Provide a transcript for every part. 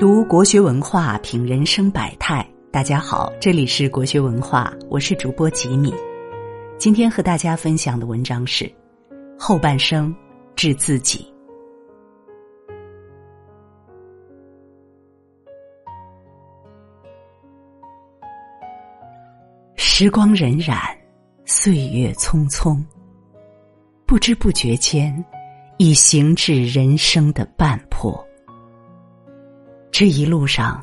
读国学文化，品人生百态。大家好，这里是国学文化，我是主播吉米。今天和大家分享的文章是《后半生治自己》。时光荏苒，岁月匆匆，不知不觉间，已行至人生的半坡。这一路上，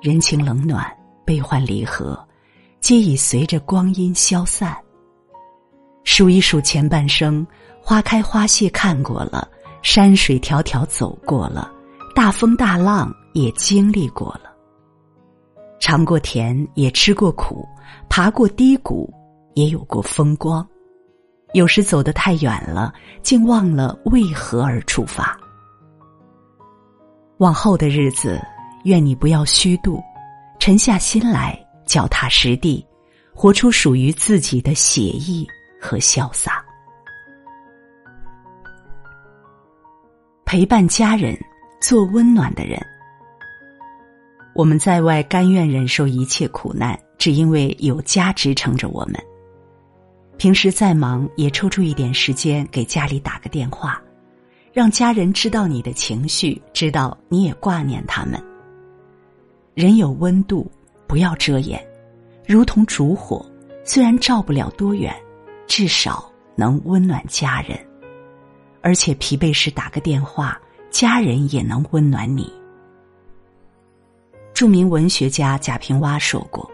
人情冷暖、悲欢离合，皆已随着光阴消散。数一数前半生，花开花谢看过了，山水迢迢走过了，大风大浪也经历过了。尝过甜，也吃过苦，爬过低谷，也有过风光。有时走得太远了，竟忘了为何而出发。往后的日子，愿你不要虚度，沉下心来，脚踏实地，活出属于自己的写意和潇洒。陪伴家人，做温暖的人。我们在外甘愿忍受一切苦难，只因为有家支撑着我们。平时再忙，也抽出一点时间给家里打个电话。让家人知道你的情绪，知道你也挂念他们。人有温度，不要遮掩，如同烛火，虽然照不了多远，至少能温暖家人。而且疲惫时打个电话，家人也能温暖你。著名文学家贾平凹说过：“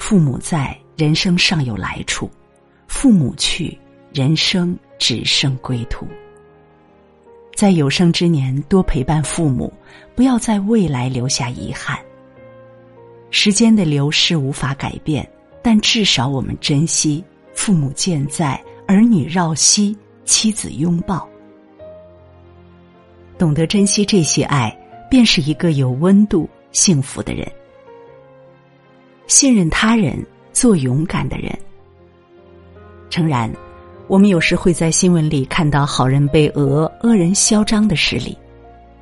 父母在，人生尚有来处；父母去，人生只剩归途。”在有生之年，多陪伴父母，不要在未来留下遗憾。时间的流逝无法改变，但至少我们珍惜父母健在，儿女绕膝，妻子拥抱。懂得珍惜这些爱，便是一个有温度、幸福的人。信任他人，做勇敢的人。诚然。我们有时会在新闻里看到好人被讹、恶人嚣张的事例，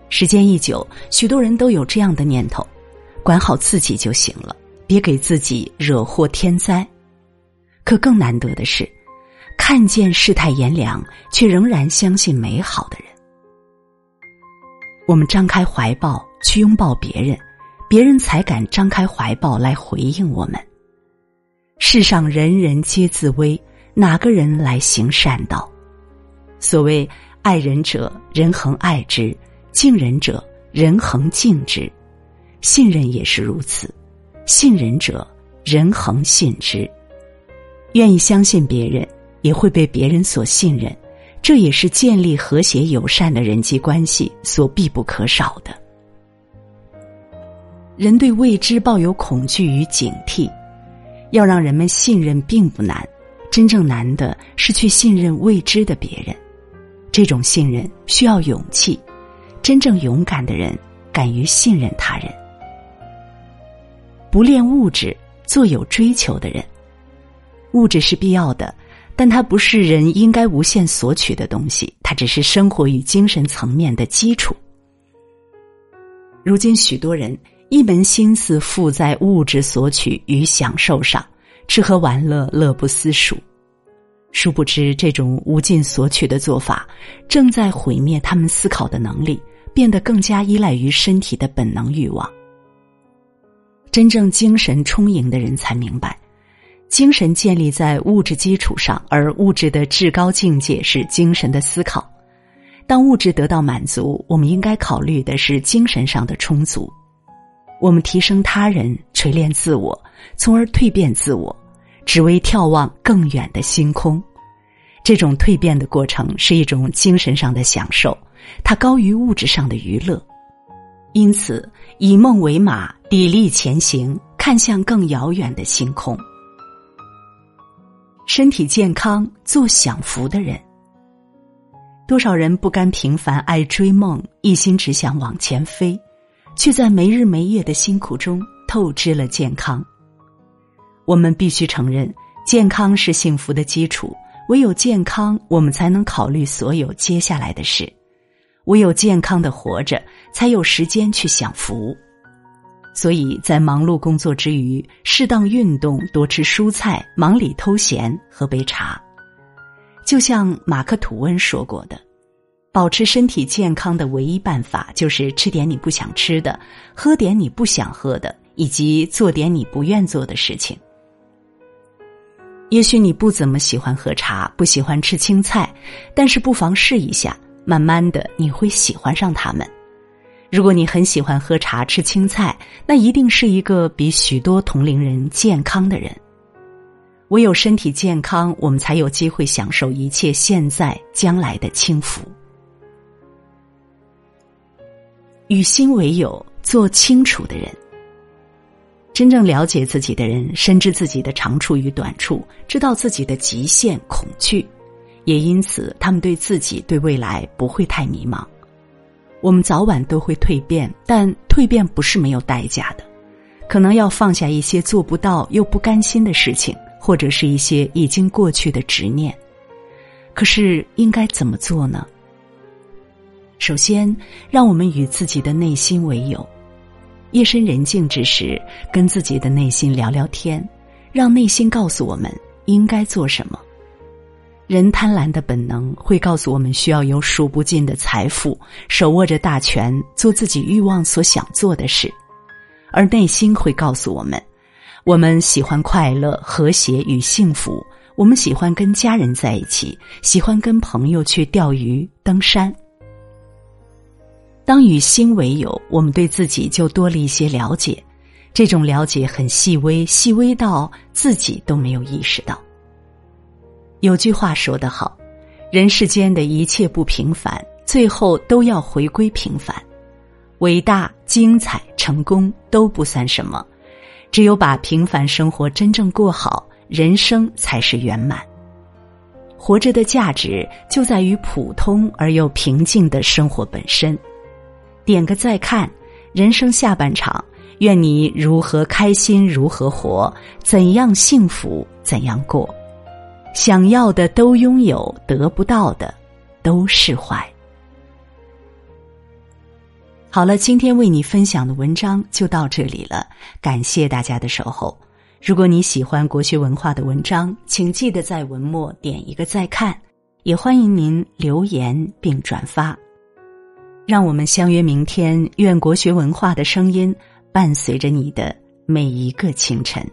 时间一久，许多人都有这样的念头：管好自己就行了，别给自己惹祸天灾。可更难得的是，看见世态炎凉，却仍然相信美好的人。我们张开怀抱去拥抱别人，别人才敢张开怀抱来回应我们。世上人人皆自危。哪个人来行善道？所谓爱人者，人恒爱之；敬人者，人恒敬之；信任也是如此，信任者，人恒信之。愿意相信别人，也会被别人所信任，这也是建立和谐友善的人际关系所必不可少的。人对未知抱有恐惧与警惕，要让人们信任并不难。真正难的是去信任未知的别人，这种信任需要勇气。真正勇敢的人敢于信任他人，不恋物质，做有追求的人。物质是必要的，但它不是人应该无限索取的东西，它只是生活与精神层面的基础。如今许多人一门心思付在物质索取与享受上。吃喝玩乐，乐不思蜀。殊不知，这种无尽索取的做法，正在毁灭他们思考的能力，变得更加依赖于身体的本能欲望。真正精神充盈的人才明白，精神建立在物质基础上，而物质的至高境界是精神的思考。当物质得到满足，我们应该考虑的是精神上的充足。我们提升他人，锤炼自我，从而蜕变自我。只为眺望更远的星空，这种蜕变的过程是一种精神上的享受，它高于物质上的娱乐。因此，以梦为马，砥砺前行，看向更遥远的星空。身体健康，做享福的人。多少人不甘平凡，爱追梦，一心只想往前飞，却在没日没夜的辛苦中透支了健康。我们必须承认，健康是幸福的基础。唯有健康，我们才能考虑所有接下来的事。唯有健康的活着，才有时间去享福。所以在忙碌工作之余，适当运动，多吃蔬菜，忙里偷闲，喝杯茶。就像马克吐温说过的：“保持身体健康的唯一办法，就是吃点你不想吃的，喝点你不想喝的，以及做点你不愿做的事情。”也许你不怎么喜欢喝茶，不喜欢吃青菜，但是不妨试一下，慢慢的你会喜欢上它们。如果你很喜欢喝茶、吃青菜，那一定是一个比许多同龄人健康的人。唯有身体健康，我们才有机会享受一切现在、将来的轻福。与心为友，做清楚的人。真正了解自己的人，深知自己的长处与短处，知道自己的极限、恐惧，也因此他们对自己、对未来不会太迷茫。我们早晚都会蜕变，但蜕变不是没有代价的，可能要放下一些做不到又不甘心的事情，或者是一些已经过去的执念。可是应该怎么做呢？首先，让我们与自己的内心为友。夜深人静之时，跟自己的内心聊聊天，让内心告诉我们应该做什么。人贪婪的本能会告诉我们需要有数不尽的财富，手握着大权，做自己欲望所想做的事；而内心会告诉我们，我们喜欢快乐、和谐与幸福，我们喜欢跟家人在一起，喜欢跟朋友去钓鱼、登山。当与心为友，我们对自己就多了一些了解，这种了解很细微，细微到自己都没有意识到。有句话说得好，人世间的一切不平凡，最后都要回归平凡。伟大、精彩、成功都不算什么，只有把平凡生活真正过好，人生才是圆满。活着的价值就在于普通而又平静的生活本身。点个再看，人生下半场，愿你如何开心如何活，怎样幸福怎样过，想要的都拥有，得不到的都释怀。好了，今天为你分享的文章就到这里了，感谢大家的守候。如果你喜欢国学文化的文章，请记得在文末点一个再看，也欢迎您留言并转发。让我们相约明天，愿国学文化的声音伴随着你的每一个清晨。